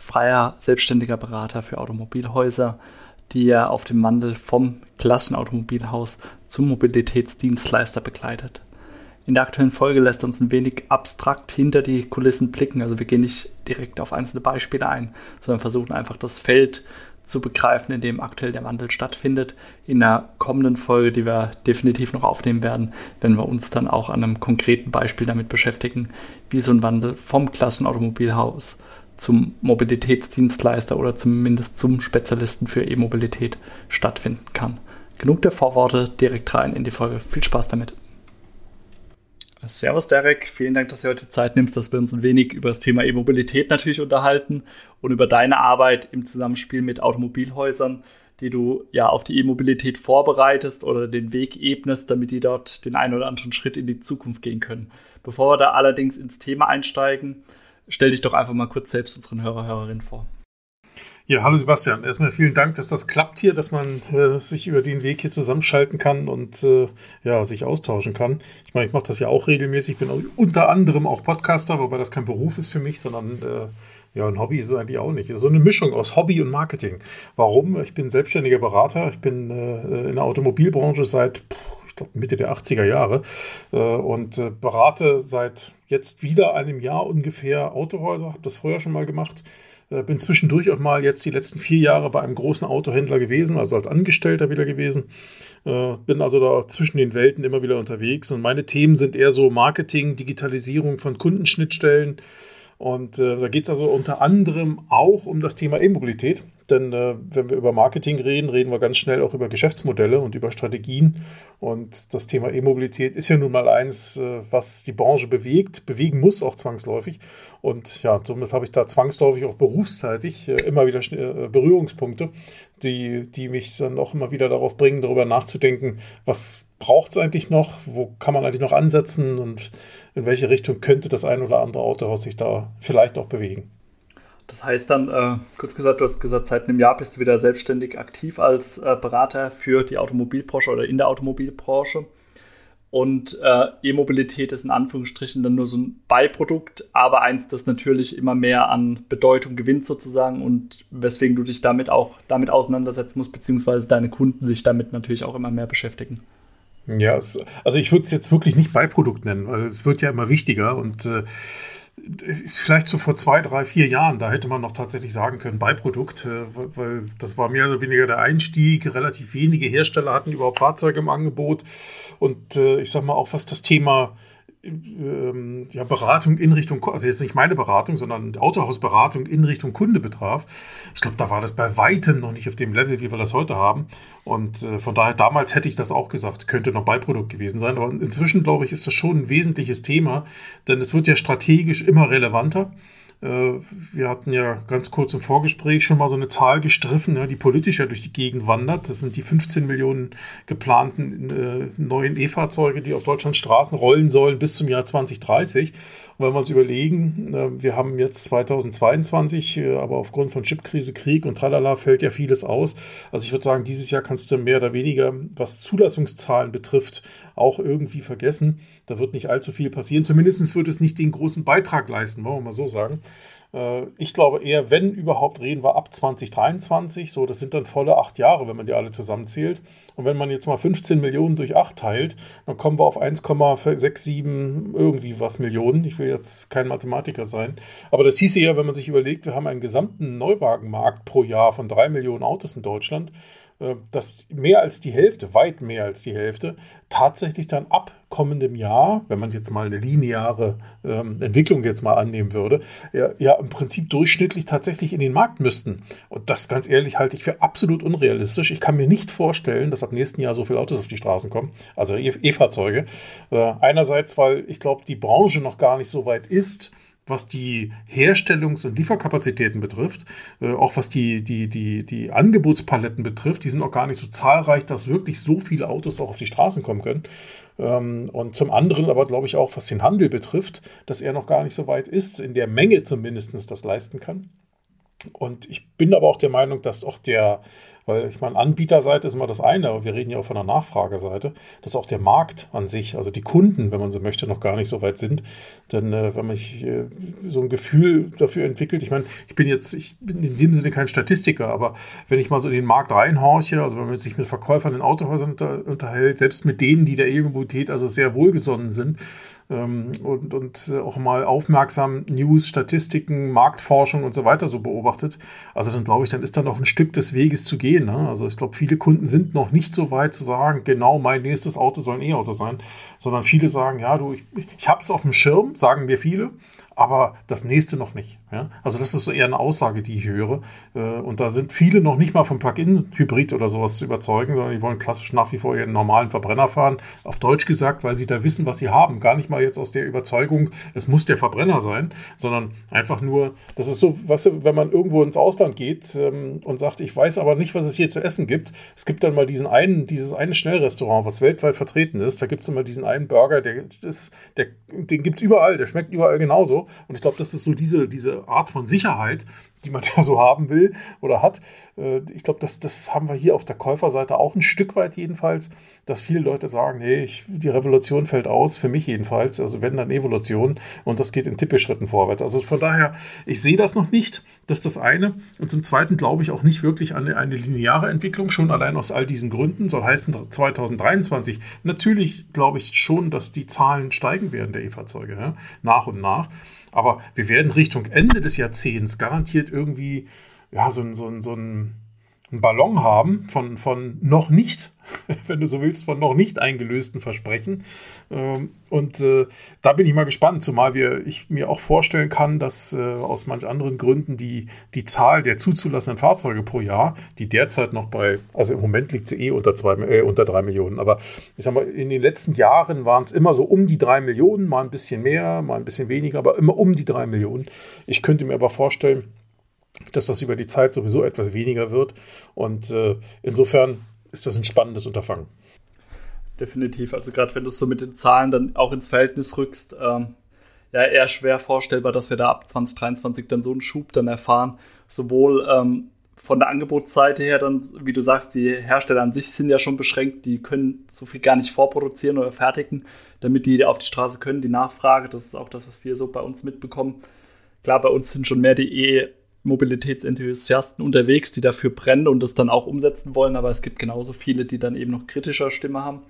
freier selbstständiger Berater für Automobilhäuser, die er auf dem Wandel vom Klassenautomobilhaus zum Mobilitätsdienstleister begleitet. In der aktuellen Folge lässt uns ein wenig abstrakt hinter die Kulissen blicken. Also wir gehen nicht direkt auf einzelne Beispiele ein, sondern versuchen einfach das Feld zu begreifen, in dem aktuell der Wandel stattfindet. In der kommenden Folge, die wir definitiv noch aufnehmen werden, werden wir uns dann auch an einem konkreten Beispiel damit beschäftigen, wie so ein Wandel vom Klassenautomobilhaus zum Mobilitätsdienstleister oder zumindest zum Spezialisten für E-Mobilität stattfinden kann. Genug der Vorworte, direkt rein in die Folge. Viel Spaß damit. Servus Derek, vielen Dank, dass du heute Zeit nimmst, dass wir uns ein wenig über das Thema E-Mobilität natürlich unterhalten und über deine Arbeit im Zusammenspiel mit Automobilhäusern, die du ja auf die E-Mobilität vorbereitest oder den Weg ebnest, damit die dort den einen oder anderen Schritt in die Zukunft gehen können. Bevor wir da allerdings ins Thema einsteigen, stell dich doch einfach mal kurz selbst unseren Hörer, Hörerinnen vor. Ja, hallo Sebastian. Erstmal vielen Dank, dass das klappt hier, dass man äh, sich über den Weg hier zusammenschalten kann und äh, ja, sich austauschen kann. Ich meine, ich mache das ja auch regelmäßig. Ich bin auch unter anderem auch Podcaster, wobei das kein Beruf ist für mich, sondern äh, ja, ein Hobby ist es eigentlich auch nicht. So eine Mischung aus Hobby und Marketing. Warum? Ich bin selbstständiger Berater. Ich bin äh, in der Automobilbranche seit, ich glaube, Mitte der 80er Jahre äh, und äh, berate seit jetzt wieder einem Jahr ungefähr Autohäuser. Habe das früher schon mal gemacht äh, bin zwischendurch auch mal jetzt die letzten vier Jahre bei einem großen Autohändler gewesen, also als Angestellter wieder gewesen. Bin also da zwischen den Welten immer wieder unterwegs und meine Themen sind eher so Marketing, Digitalisierung von Kundenschnittstellen, und da geht es also unter anderem auch um das Thema E-Mobilität. Denn äh, wenn wir über Marketing reden, reden wir ganz schnell auch über Geschäftsmodelle und über Strategien. Und das Thema E-Mobilität ist ja nun mal eins, äh, was die Branche bewegt, bewegen muss auch zwangsläufig. Und ja, somit habe ich da zwangsläufig auch berufszeitig äh, immer wieder äh, Berührungspunkte, die, die mich dann auch immer wieder darauf bringen, darüber nachzudenken, was braucht es eigentlich noch? Wo kann man eigentlich noch ansetzen? Und in welche Richtung könnte das ein oder andere Autohaus sich da vielleicht auch bewegen? Das heißt dann, äh, kurz gesagt, du hast gesagt, seit einem Jahr bist du wieder selbstständig aktiv als äh, Berater für die Automobilbranche oder in der Automobilbranche. Und äh, E-Mobilität ist in Anführungsstrichen dann nur so ein Beiprodukt, aber eins, das natürlich immer mehr an Bedeutung gewinnt sozusagen und weswegen du dich damit auch damit auseinandersetzen musst, beziehungsweise deine Kunden sich damit natürlich auch immer mehr beschäftigen. Ja, es, also ich würde es jetzt wirklich nicht Beiprodukt nennen, weil es wird ja immer wichtiger und äh, vielleicht so vor zwei, drei, vier Jahren, da hätte man noch tatsächlich sagen können, Beiprodukt, äh, weil das war mehr oder weniger der Einstieg. Relativ wenige Hersteller hatten überhaupt Fahrzeuge im Angebot. Und äh, ich sag mal auch, was das Thema ähm, ja, Beratung in Richtung, also jetzt nicht meine Beratung, sondern Autohausberatung in Richtung Kunde betraf. Ich glaube, da war das bei weitem noch nicht auf dem Level, wie wir das heute haben. Und äh, von daher, damals hätte ich das auch gesagt, könnte noch Beiprodukt gewesen sein. Aber inzwischen, glaube ich, ist das schon ein wesentliches Thema, denn es wird ja strategisch immer relevanter. Äh, wir hatten ja ganz kurz im Vorgespräch schon mal so eine Zahl gestriffen, die politisch ja durch die Gegend wandert. Das sind die 15 Millionen geplanten äh, neuen E-Fahrzeuge, die auf Deutschlands Straßen rollen sollen bis zum Jahr 2030. Wenn wir uns überlegen, wir haben jetzt 2022, äh, aber aufgrund von Chipkrise, Krieg und tralala fällt ja vieles aus. Also ich würde sagen, dieses Jahr kannst du mehr oder weniger, was Zulassungszahlen betrifft, auch irgendwie vergessen. Da wird nicht allzu viel passieren. Zumindest wird es nicht den großen Beitrag leisten, wollen wir mal so sagen. Äh, ich glaube eher, wenn überhaupt, reden wir ab 2023. So, das sind dann volle acht Jahre, wenn man die alle zusammenzählt. Und wenn man jetzt mal 15 Millionen durch acht teilt, dann kommen wir auf 1,67 irgendwie was Millionen. Ich will jetzt kein Mathematiker sein. Aber das hieße ja, wenn man sich überlegt, wir haben einen gesamten Neuwagenmarkt pro Jahr von drei Millionen Autos in Deutschland. Äh, dass mehr als die Hälfte, weit mehr als die Hälfte, tatsächlich dann ab kommendem Jahr, wenn man jetzt mal eine lineare ähm, Entwicklung jetzt mal annehmen würde, ja, ja, im Prinzip durchschnittlich tatsächlich in den Markt müssten. Und das ganz ehrlich halte ich für absolut unrealistisch. Ich kann mir nicht vorstellen, dass ab nächsten Jahr so viele Autos auf die Straßen kommen, also E-Fahrzeuge. Äh, einerseits, weil ich glaube, die Branche noch gar nicht so weit ist, was die Herstellungs- und Lieferkapazitäten betrifft, äh, auch was die, die, die, die Angebotspaletten betrifft, die sind auch gar nicht so zahlreich, dass wirklich so viele Autos auch auf die Straßen kommen können. Ähm, und zum anderen aber, glaube ich, auch was den Handel betrifft, dass er noch gar nicht so weit ist, in der Menge zumindest das leisten kann. Und ich bin aber auch der Meinung, dass auch der, weil ich meine, Anbieterseite ist immer das eine, aber wir reden ja auch von der Nachfrageseite, dass auch der Markt an sich, also die Kunden, wenn man so möchte, noch gar nicht so weit sind. Denn äh, wenn man äh, so ein Gefühl dafür entwickelt, ich meine, ich bin jetzt, ich bin in dem Sinne kein Statistiker, aber wenn ich mal so in den Markt reinhorche, also wenn man sich mit Verkäufern in Autohäusern unter, unterhält, selbst mit denen, die der E-Mobilität also sehr wohlgesonnen sind, ähm, und, und auch mal aufmerksam News, Statistiken, Marktforschung und so weiter so beobachtet, also dann glaube ich, dann ist da noch ein Stück des Weges zu gehen. Ne? Also ich glaube, viele Kunden sind noch nicht so weit zu sagen, genau mein nächstes Auto soll ein E-Auto sein, sondern viele sagen, ja, du, ich, ich habe es auf dem Schirm, sagen mir viele, aber das nächste noch nicht. Ja? Also das ist so eher eine Aussage, die ich höre. Äh, und da sind viele noch nicht mal vom Plug-in-Hybrid oder sowas zu überzeugen, sondern die wollen klassisch nach wie vor ihren normalen Verbrenner fahren. Auf Deutsch gesagt, weil sie da wissen, was sie haben. Gar nicht mal jetzt aus der Überzeugung, es muss der Verbrenner sein, sondern einfach nur, das ist so, weißt du, wenn man irgendwo ins Ausland geht ähm, und sagt, ich weiß aber nicht, was es hier zu essen gibt. Es gibt dann mal diesen einen, dieses eine Schnellrestaurant, was weltweit vertreten ist. Da gibt es immer diesen einen Burger, der ist, der, den gibt es überall, der schmeckt überall genauso. Und ich glaube, das ist so diese, diese Art von Sicherheit, die man ja so haben will oder hat. Äh, ich glaube, das, das haben wir hier auf der Käuferseite auch ein Stück weit jedenfalls, dass viele Leute sagen, nee, ich, die Revolution fällt aus, für mich jedenfalls. Also wenn dann Evolution und das geht in Tippeschritten vorwärts. Also von daher, ich sehe das noch nicht, das ist das eine. Und zum Zweiten glaube ich auch nicht wirklich an eine lineare Entwicklung, schon allein aus all diesen Gründen. Soll heißen 2023. Natürlich glaube ich schon, dass die Zahlen steigen werden der E-Fahrzeuge, ja, nach und nach. Aber wir werden Richtung Ende des Jahrzehnts garantiert irgendwie ja, so, so, so ein einen Ballon haben von, von noch nicht, wenn du so willst, von noch nicht eingelösten Versprechen. Ähm, und äh, da bin ich mal gespannt, zumal wir, ich mir auch vorstellen kann, dass äh, aus manch anderen Gründen die, die Zahl der zuzulassenen Fahrzeuge pro Jahr, die derzeit noch bei, also im Moment liegt sie eh unter, zwei, äh, unter drei Millionen, aber ich sag mal, in den letzten Jahren waren es immer so um die drei Millionen, mal ein bisschen mehr, mal ein bisschen weniger, aber immer um die drei Millionen. Ich könnte mir aber vorstellen, dass das über die Zeit sowieso etwas weniger wird. Und äh, insofern ist das ein spannendes Unterfangen. Definitiv. Also gerade wenn du es so mit den Zahlen dann auch ins Verhältnis rückst, ähm, ja, eher schwer vorstellbar, dass wir da ab 2023 dann so einen Schub dann erfahren. Sowohl ähm, von der Angebotsseite her dann, wie du sagst, die Hersteller an sich sind ja schon beschränkt, die können so viel gar nicht vorproduzieren oder fertigen, damit die auf die Straße können. Die Nachfrage, das ist auch das, was wir so bei uns mitbekommen. Klar, bei uns sind schon mehr die E- Mobilitätsenthusiasten unterwegs, die dafür brennen und das dann auch umsetzen wollen, aber es gibt genauso viele, die dann eben noch kritischer Stimme haben.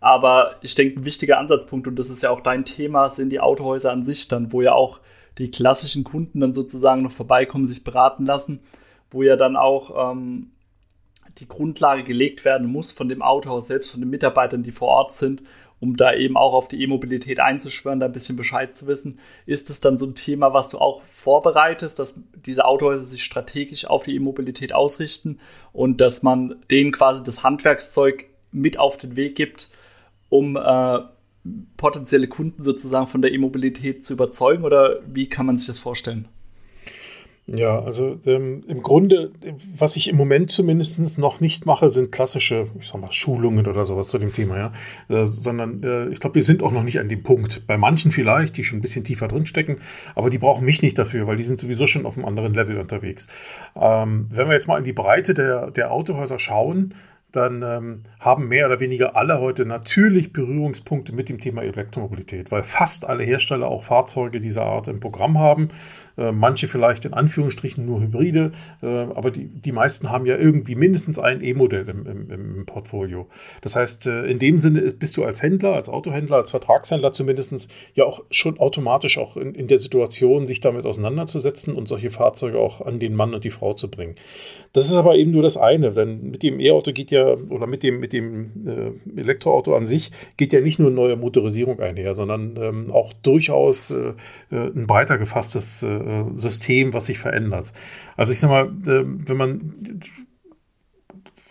Aber ich denke, ein wichtiger Ansatzpunkt, und das ist ja auch dein Thema, sind die Autohäuser an sich dann, wo ja auch die klassischen Kunden dann sozusagen noch vorbeikommen, sich beraten lassen, wo ja dann auch ähm, die Grundlage gelegt werden muss von dem Autohaus selbst, von den Mitarbeitern, die vor Ort sind um da eben auch auf die E-Mobilität einzuschwören, da ein bisschen Bescheid zu wissen. Ist es dann so ein Thema, was du auch vorbereitest, dass diese Autohäuser sich strategisch auf die E-Mobilität ausrichten und dass man denen quasi das Handwerkszeug mit auf den Weg gibt, um äh, potenzielle Kunden sozusagen von der E-Mobilität zu überzeugen? Oder wie kann man sich das vorstellen? Ja, also ähm, im Grunde, was ich im Moment zumindest noch nicht mache, sind klassische, ich sag mal, Schulungen oder sowas zu dem Thema, ja. Äh, sondern äh, ich glaube, wir sind auch noch nicht an dem Punkt. Bei manchen vielleicht, die schon ein bisschen tiefer drinstecken, aber die brauchen mich nicht dafür, weil die sind sowieso schon auf einem anderen Level unterwegs. Ähm, wenn wir jetzt mal in die Breite der, der Autohäuser schauen, dann ähm, haben mehr oder weniger alle heute natürlich Berührungspunkte mit dem Thema Elektromobilität, weil fast alle Hersteller auch Fahrzeuge dieser Art im Programm haben. Äh, manche vielleicht in Anführungsstrichen nur Hybride, äh, aber die, die meisten haben ja irgendwie mindestens ein E-Modell im, im, im, Portfolio. Das heißt, äh, in dem Sinne ist, bist du als Händler, als Autohändler, als Vertragshändler zumindest ja auch schon automatisch auch in, in der Situation, sich damit auseinanderzusetzen und solche Fahrzeuge auch an den Mann und die Frau zu bringen. Das ist aber eben nur das eine, denn mit dem E-Auto geht ja, oder mit dem, mit dem äh, Elektroauto an sich geht ja nicht nur neue Motorisierung einher, sondern ähm, auch durchaus äh, ein breiter gefasstes äh, System, was sich verändert. Also ich sag mal, äh, wenn man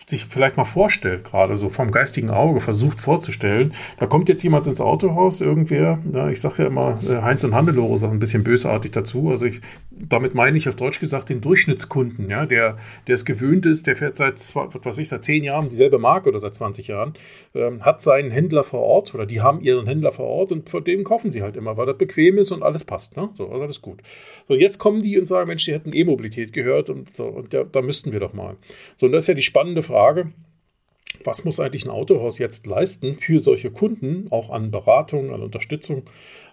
sich vielleicht mal vorstellt, gerade so vom geistigen Auge versucht vorzustellen, da kommt jetzt jemand ins Autohaus, irgendwer, ja, ich sage ja immer, äh, Heinz und Hannelore sagen ein bisschen bösartig dazu, also ich, damit meine ich auf Deutsch gesagt den Durchschnittskunden, ja, der, der es gewöhnt ist, der fährt seit, was ich, seit zehn Jahren dieselbe Marke oder seit 20 Jahren, ähm, hat seinen Händler vor Ort oder die haben ihren Händler vor Ort und von dem kaufen sie halt immer, weil das bequem ist und alles passt, ne? so, also alles gut. So, jetzt kommen die und sagen, Mensch, die hätten E-Mobilität gehört und so, und da, da müssten wir doch mal. So, und das ist ja die spannende Frage, Frage, was muss eigentlich ein Autohaus jetzt leisten für solche Kunden, auch an Beratung, an Unterstützung,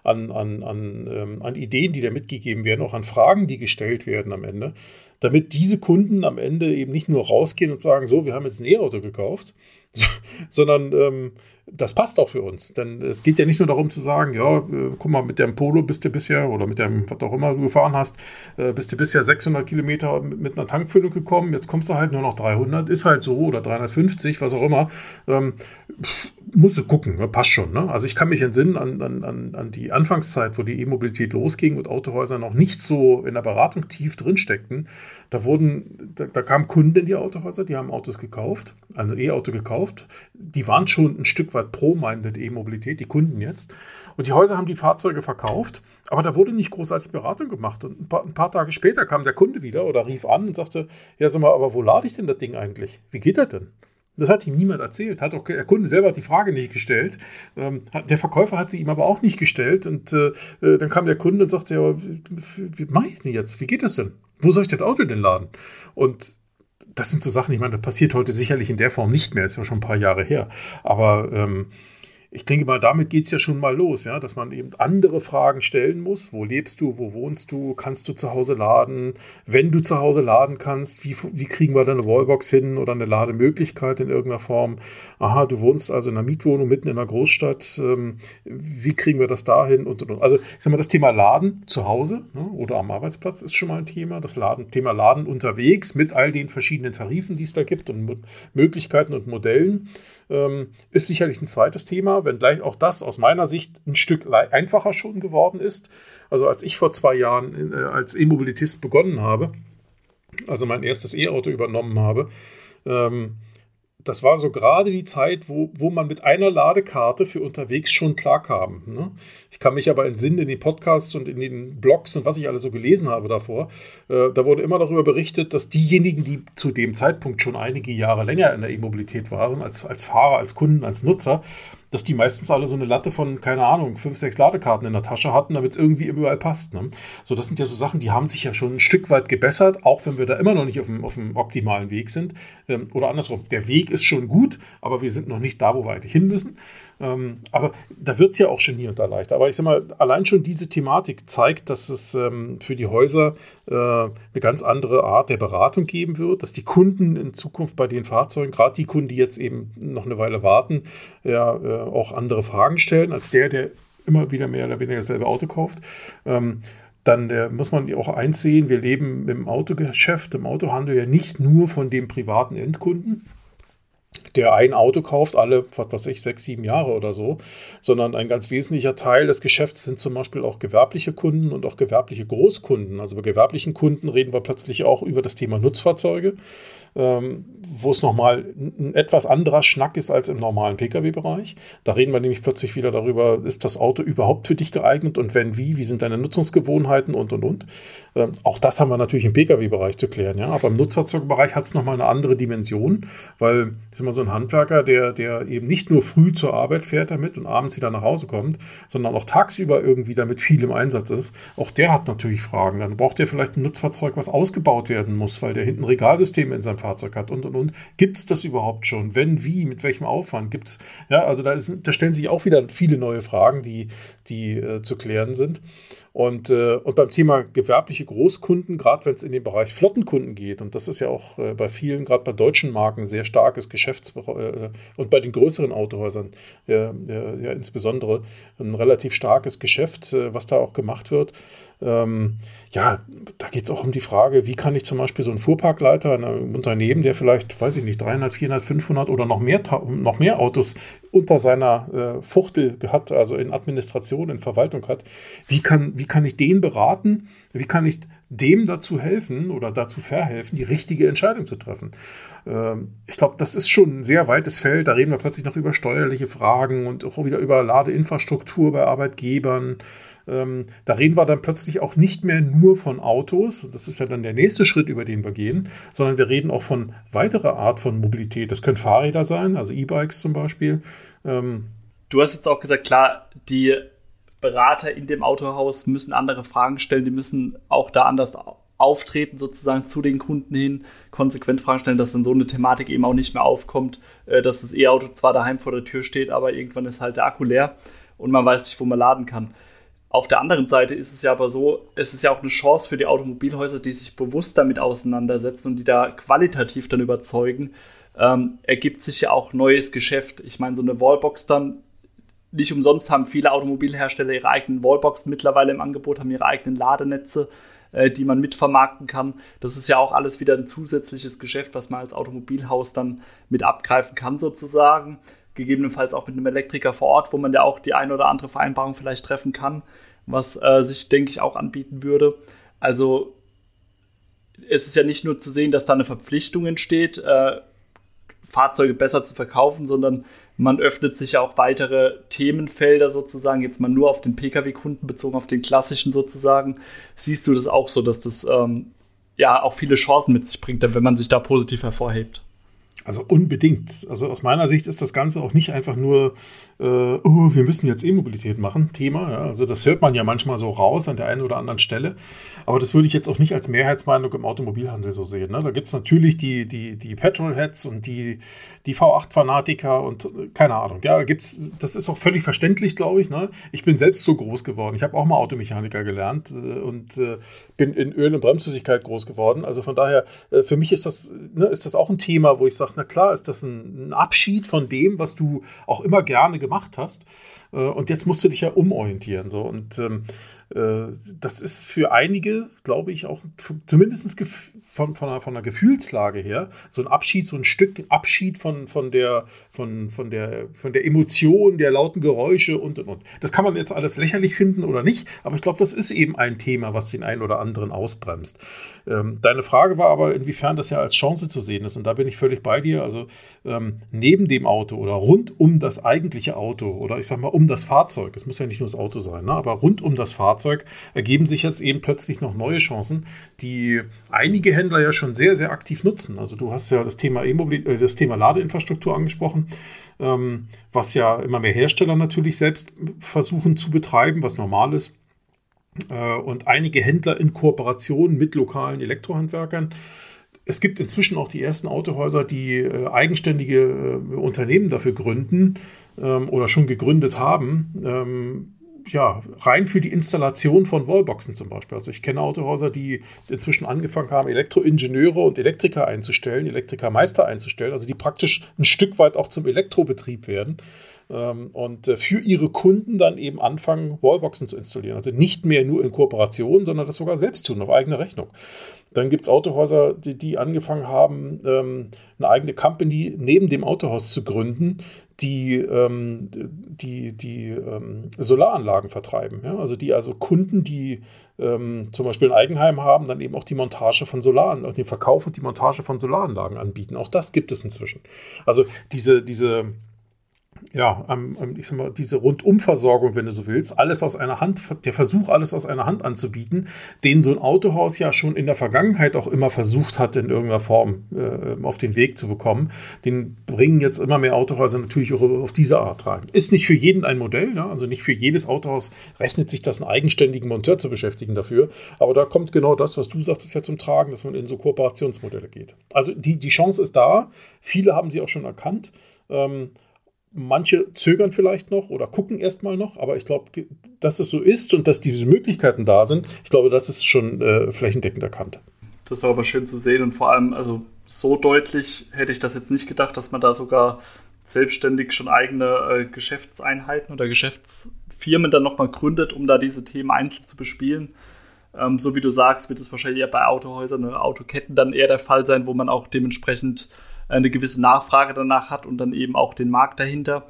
an, an, an, ähm, an Ideen, die da mitgegeben werden, auch an Fragen, die gestellt werden am Ende, damit diese Kunden am Ende eben nicht nur rausgehen und sagen, so, wir haben jetzt ein E-Auto gekauft, sondern ähm, das passt auch für uns. Denn es geht ja nicht nur darum zu sagen, ja, äh, guck mal, mit dem Polo bist du bisher, oder mit dem, was auch immer du gefahren hast, äh, bist du bisher 600 Kilometer mit, mit, einer Tankfüllung gekommen, jetzt kommst du halt nur noch 300, ist halt so, oder 350, was auch immer. Ähm, pff, musst du gucken, ne? passt schon. Ne? Also ich kann mich entsinnen an, an, an die Anfangszeit, wo die E-Mobilität losging und Autohäuser noch nicht so in der Beratung tief drin steckten. Da wurden, da, da kamen Kunden in die Autohäuser, die haben Autos gekauft, ein E-Auto gekauft. Die waren schon ein Stück weit pro-minded E-Mobilität, die Kunden jetzt. Und die Häuser haben die Fahrzeuge verkauft, aber da wurde nicht großartig Beratung gemacht. Und ein paar, ein paar Tage später kam der Kunde wieder oder rief an und sagte, ja sag mal, aber wo lade ich denn das Ding eigentlich? Wie geht das denn? Das hat ihm niemand erzählt. Hat auch, der Kunde selber hat die Frage nicht gestellt. Ähm, der Verkäufer hat sie ihm aber auch nicht gestellt. Und äh, äh dann kam der Kunde und sagte: ja, Wie mache ich denn jetzt? Wie geht das denn? Wo soll ich das Auto denn laden? Und das sind so Sachen, ich meine, das passiert heute sicherlich in der Form nicht mehr, ist ja schon ein paar Jahre her. Aber ähm, ich denke mal, damit geht es ja schon mal los, ja, dass man eben andere Fragen stellen muss. Wo lebst du, wo wohnst du, kannst du zu Hause laden? Wenn du zu Hause laden kannst, wie, wie kriegen wir deine Wallbox hin oder eine Lademöglichkeit in irgendeiner Form? Aha, du wohnst also in einer Mietwohnung mitten in einer Großstadt. Ähm, wie kriegen wir das dahin? Und, und, und. Also ich sag mal, das Thema Laden zu Hause ne, oder am Arbeitsplatz ist schon mal ein Thema. Das Laden, Thema Laden unterwegs mit all den verschiedenen Tarifen, die es da gibt und Möglichkeiten und Modellen ähm, ist sicherlich ein zweites Thema, wenngleich auch das aus meiner Sicht ein Stück einfacher schon geworden ist. Also als ich vor zwei Jahren äh, als E-Mobilitist begonnen habe, also mein erstes E-Auto übernommen habe, ähm, das war so gerade die Zeit, wo, wo man mit einer Ladekarte für unterwegs schon klarkam. Ne? Ich kann mich aber entsinnen in den Podcasts und in den Blogs und was ich alles so gelesen habe davor. Äh, da wurde immer darüber berichtet, dass diejenigen, die zu dem Zeitpunkt schon einige Jahre länger in der E-Mobilität waren, als, als Fahrer, als Kunden, als Nutzer, dass die meistens alle so eine Latte von, keine Ahnung, fünf, sechs Ladekarten in der Tasche hatten, damit es irgendwie überall passt. Ne? So, das sind ja so Sachen, die haben sich ja schon ein Stück weit gebessert, auch wenn wir da immer noch nicht auf dem, auf dem optimalen Weg sind. Ähm, oder andersrum, der Weg ist schon gut, aber wir sind noch nicht da, wo wir eigentlich hin müssen. Ähm, aber da wird es ja auch schon hier und da leichter. Aber ich sag mal, allein schon diese Thematik zeigt, dass es ähm, für die Häuser äh, eine ganz andere Art der Beratung geben wird, dass die Kunden in Zukunft bei den Fahrzeugen, gerade die Kunden, die jetzt eben noch eine Weile warten, ja äh, auch andere Fragen stellen, als der, der immer wieder mehr oder weniger dasselbe Auto kauft. Ähm, dann der, muss man auch eins sehen, wir leben im Autogeschäft, im Autohandel ja nicht nur von dem privaten Endkunden, der ein Auto kauft, alle, was weiß ich, sechs, sieben Jahre oder so, sondern ein ganz wesentlicher Teil des Geschäfts sind zum Beispiel auch gewerbliche Kunden und auch gewerbliche Großkunden. Also bei gewerblichen Kunden reden wir plötzlich auch über das Thema Nutzfahrzeuge ähm, wo es nochmal ein etwas anderer Schnack ist als im normalen Pkw-Bereich. Da reden wir nämlich plötzlich wieder darüber, ist das Auto überhaupt für dich geeignet und wenn wie, wie sind deine Nutzungsgewohnheiten und und und. Ähm, auch das haben wir natürlich im Pkw-Bereich zu klären, ja. Aber im Nutzfahrzeugbereich hat es nochmal eine andere Dimension, weil ist immer so ein Handwerker, der, der eben nicht nur früh zur Arbeit fährt damit und abends wieder nach Hause kommt, sondern auch tagsüber irgendwie damit viel im Einsatz ist. Auch der hat natürlich Fragen. Dann braucht er vielleicht ein Nutzfahrzeug, was ausgebaut werden muss, weil der hinten Regalsysteme in seinem Fahrzeug hat und und und. Gibt es das überhaupt schon? Wenn, wie, mit welchem Aufwand? Gibt es, ja, also da, ist, da stellen sich auch wieder viele neue Fragen, die, die äh, zu klären sind. Und, äh, und beim Thema gewerbliche Großkunden, gerade wenn es in den Bereich Flottenkunden geht, und das ist ja auch äh, bei vielen, gerade bei deutschen Marken, sehr starkes Geschäftsbereich äh, und bei den größeren Autohäusern ja, insbesondere ein relativ starkes Geschäft, äh, was da auch gemacht wird. Ähm, ja, da geht es auch um die Frage, wie kann ich zum Beispiel so einen Fuhrparkleiter in einem Unternehmen, der vielleicht, weiß ich nicht, 300, 400, 500 oder noch mehr, noch mehr Autos unter seiner äh, Fuchtel hat, also in Administration, in Verwaltung hat, wie kann, wie kann ich den beraten? Wie kann ich dem dazu helfen oder dazu verhelfen, die richtige Entscheidung zu treffen. Ähm, ich glaube, das ist schon ein sehr weites Feld. Da reden wir plötzlich noch über steuerliche Fragen und auch wieder über Ladeinfrastruktur bei Arbeitgebern. Ähm, da reden wir dann plötzlich auch nicht mehr nur von Autos, das ist ja dann der nächste Schritt, über den wir gehen, sondern wir reden auch von weiterer Art von Mobilität. Das können Fahrräder sein, also E-Bikes zum Beispiel. Ähm, du hast jetzt auch gesagt, klar, die Berater in dem Autohaus müssen andere Fragen stellen, die müssen auch da anders auftreten, sozusagen zu den Kunden hin, konsequent Fragen stellen, dass dann so eine Thematik eben auch nicht mehr aufkommt, äh, dass das E-Auto zwar daheim vor der Tür steht, aber irgendwann ist halt der Akku leer und man weiß nicht, wo man laden kann. Auf der anderen Seite ist es ja aber so, es ist ja auch eine Chance für die Automobilhäuser, die sich bewusst damit auseinandersetzen und die da qualitativ dann überzeugen, ähm, ergibt sich ja auch neues Geschäft. Ich meine, so eine Wallbox dann, nicht umsonst haben viele Automobilhersteller ihre eigenen Wallboxen mittlerweile im Angebot, haben ihre eigenen Ladenetze, äh, die man mitvermarkten kann. Das ist ja auch alles wieder ein zusätzliches Geschäft, was man als Automobilhaus dann mit abgreifen kann sozusagen gegebenenfalls auch mit einem Elektriker vor Ort, wo man ja auch die eine oder andere Vereinbarung vielleicht treffen kann, was äh, sich, denke ich, auch anbieten würde. Also es ist ja nicht nur zu sehen, dass da eine Verpflichtung entsteht, äh, Fahrzeuge besser zu verkaufen, sondern man öffnet sich ja auch weitere Themenfelder sozusagen, jetzt mal nur auf den Pkw-Kunden bezogen, auf den klassischen sozusagen. Siehst du das auch so, dass das ähm, ja auch viele Chancen mit sich bringt, wenn man sich da positiv hervorhebt? Also unbedingt. Also aus meiner Sicht ist das Ganze auch nicht einfach nur, äh, oh, wir müssen jetzt E-Mobilität machen, Thema. Ja. Also das hört man ja manchmal so raus an der einen oder anderen Stelle. Aber das würde ich jetzt auch nicht als Mehrheitsmeinung im Automobilhandel so sehen. Ne? Da gibt es natürlich die, die, die Petrolheads und die, die V8-Fanatiker und äh, keine Ahnung. Ja, gibt's, das ist auch völlig verständlich, glaube ich. Ne? Ich bin selbst so groß geworden. Ich habe auch mal Automechaniker gelernt äh, und äh, bin in Öl- und Bremsflüssigkeit groß geworden. Also von daher, äh, für mich ist das, ne, ist das auch ein Thema, wo ich sage, na klar, ist das ein, ein Abschied von dem, was du auch immer gerne gemacht hast. Äh, und jetzt musst du dich ja umorientieren. So. Und ähm, äh, das ist für einige, glaube ich, auch zumindest von, von, einer, von einer Gefühlslage her so ein Abschied, so ein Stück Abschied von, von, der, von, von, der, von der Emotion, der lauten Geräusche und und und. Das kann man jetzt alles lächerlich finden oder nicht, aber ich glaube, das ist eben ein Thema, was den einen oder anderen ausbremst. Ähm, deine Frage war aber, inwiefern das ja als Chance zu sehen ist. Und da bin ich völlig bei dir. Also ähm, neben dem Auto oder rund um das eigentliche Auto oder ich sag mal um das Fahrzeug, es muss ja nicht nur das Auto sein, ne, aber rund um das Fahrzeug ergeben sich jetzt eben plötzlich noch neue Chancen, die einige Händler ja schon sehr, sehr aktiv nutzen. Also du hast ja das Thema, äh, das Thema Ladeinfrastruktur angesprochen. Ähm, was ja immer mehr Hersteller natürlich selbst versuchen zu betreiben, was normal ist. Äh, und einige Händler in Kooperation mit lokalen Elektrohandwerkern. Es gibt inzwischen auch die ersten Autohäuser, die äh, eigenständige äh, Unternehmen dafür gründen ähm, oder schon gegründet haben. Ähm, ja, rein für die Installation von Wallboxen zum Beispiel. Also ich kenne Autohäuser, die inzwischen angefangen haben, Elektroingenieure und Elektriker einzustellen, Elektrikermeister einzustellen, also die praktisch ein Stück weit auch zum Elektrobetrieb werden und äh, für ihre Kunden dann eben anfangen, Wallboxen zu installieren. Also nicht mehr nur in Kooperation, sondern das sogar selbst tun, auf eigene Rechnung. Dann gibt es Autohäuser, die, die, angefangen haben, ähm, eine eigene Company neben dem Autohaus zu gründen, die ähm, die, die ähm, Solaranlagen vertreiben. Ja? Also die also Kunden, die ähm, zum Beispiel ein Eigenheim haben, dann eben auch die Montage von Solaranlagen, den Verkauf und die Montage von Solaranlagen anbieten. Auch das gibt es inzwischen. Also diese, diese ja, ich sag mal, diese Rundumversorgung, wenn du so willst, alles aus einer Hand, der Versuch, alles aus einer Hand anzubieten, den so ein Autohaus ja schon in der Vergangenheit auch immer versucht hat, in irgendeiner Form äh, auf den Weg zu bekommen, den bringen jetzt immer mehr Autohäuser natürlich auch auf diese Art rein. Ist nicht für jeden ein Modell, ja? also nicht für jedes Autohaus rechnet sich das, einen eigenständigen Monteur zu beschäftigen dafür, aber da kommt genau das, was du sagtest, ja zum Tragen, dass man in so Kooperationsmodelle geht. Also die, die Chance ist da, viele haben sie auch schon erkannt. Ähm, Manche zögern vielleicht noch oder gucken erstmal noch, aber ich glaube, dass es so ist und dass diese Möglichkeiten da sind, ich glaube, das ist schon äh, flächendeckend erkannt. Das war aber schön zu sehen und vor allem, also so deutlich hätte ich das jetzt nicht gedacht, dass man da sogar selbstständig schon eigene äh, Geschäftseinheiten oder Geschäftsfirmen dann nochmal gründet, um da diese Themen einzeln zu bespielen. Ähm, so wie du sagst, wird es wahrscheinlich eher bei Autohäusern oder Autoketten dann eher der Fall sein, wo man auch dementsprechend eine gewisse Nachfrage danach hat und dann eben auch den Markt dahinter.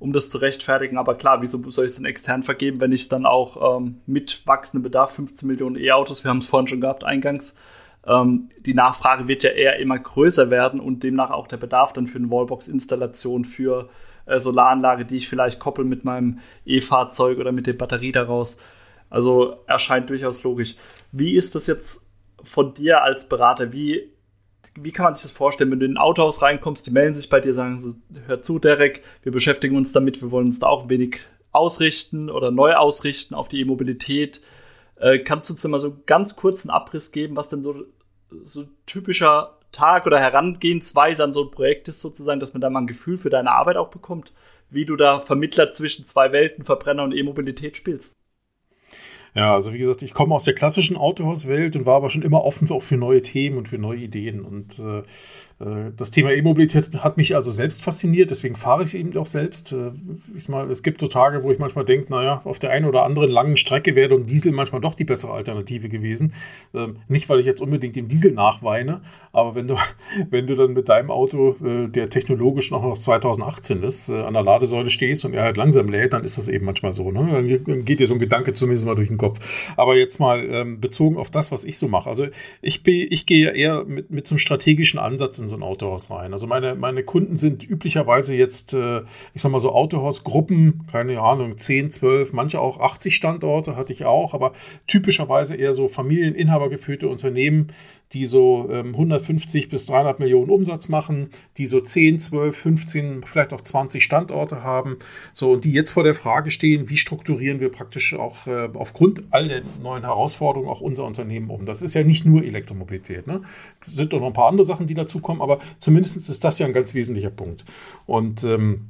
um das zu rechtfertigen. Aber klar, wieso soll ich es denn extern vergeben, wenn ich es dann auch ähm, mit wachsendem Bedarf, 15 Millionen E-Autos, wir haben es vorhin schon gehabt eingangs, ähm, die Nachfrage wird ja eher immer größer werden und demnach auch der Bedarf dann für eine Wallbox-Installation, für äh, Solaranlage, die ich vielleicht koppel mit meinem E-Fahrzeug oder mit der Batterie daraus. Also erscheint durchaus logisch. Wie ist das jetzt von dir als Berater? Wie, wie kann man sich das vorstellen, wenn du in ein Autohaus reinkommst, die melden sich bei dir, sagen, hör zu, Derek, wir beschäftigen uns damit, wir wollen uns da auch ein wenig ausrichten oder neu ausrichten auf die E-Mobilität. Äh, kannst du uns mal so ganz kurzen Abriss geben, was denn so, so typischer Tag oder Herangehensweise an so ein Projekt ist, sozusagen, dass man da mal ein Gefühl für deine Arbeit auch bekommt, wie du da Vermittler zwischen zwei Welten, Verbrenner und E-Mobilität spielst? Ja, also wie gesagt, ich komme aus der klassischen Autohauswelt und war aber schon immer offen auch für neue Themen und für neue Ideen. Und äh, das Thema E-Mobilität hat mich also selbst fasziniert, deswegen fahre ich es eben auch selbst. Äh, es gibt so Tage, wo ich manchmal denke, naja, auf der einen oder anderen langen Strecke wäre ein Diesel manchmal doch die bessere Alternative gewesen. Ähm, nicht, weil ich jetzt unbedingt dem Diesel nachweine, aber wenn du, wenn du dann mit deinem Auto, äh, der technologisch noch aus 2018 ist, an der Ladesäule stehst und er halt langsam lädt, dann ist das eben manchmal so. Ne? Dann geht dir so ein Gedanke zumindest mal durch den Kopf. Aber jetzt mal ähm, bezogen auf das, was ich so mache. Also ich, ich gehe eher mit, mit so einem strategischen Ansatz in so ein Autohaus rein. Also meine, meine Kunden sind üblicherweise jetzt, äh, ich sag mal so Autohausgruppen, keine Ahnung, 10, 12, manche auch 80 Standorte hatte ich auch, aber typischerweise eher so familieninhabergeführte Unternehmen, die so ähm, 150 bis 300 Millionen Umsatz machen, die so 10, 12, 15, vielleicht auch 20 Standorte haben. So, und die jetzt vor der Frage stehen, wie strukturieren wir praktisch auch äh, aufgrund all der neuen Herausforderungen auch unser Unternehmen um. Das ist ja nicht nur Elektromobilität. Ne? Es sind doch noch ein paar andere Sachen, die dazukommen, aber zumindest ist das ja ein ganz wesentlicher Punkt. Und ähm,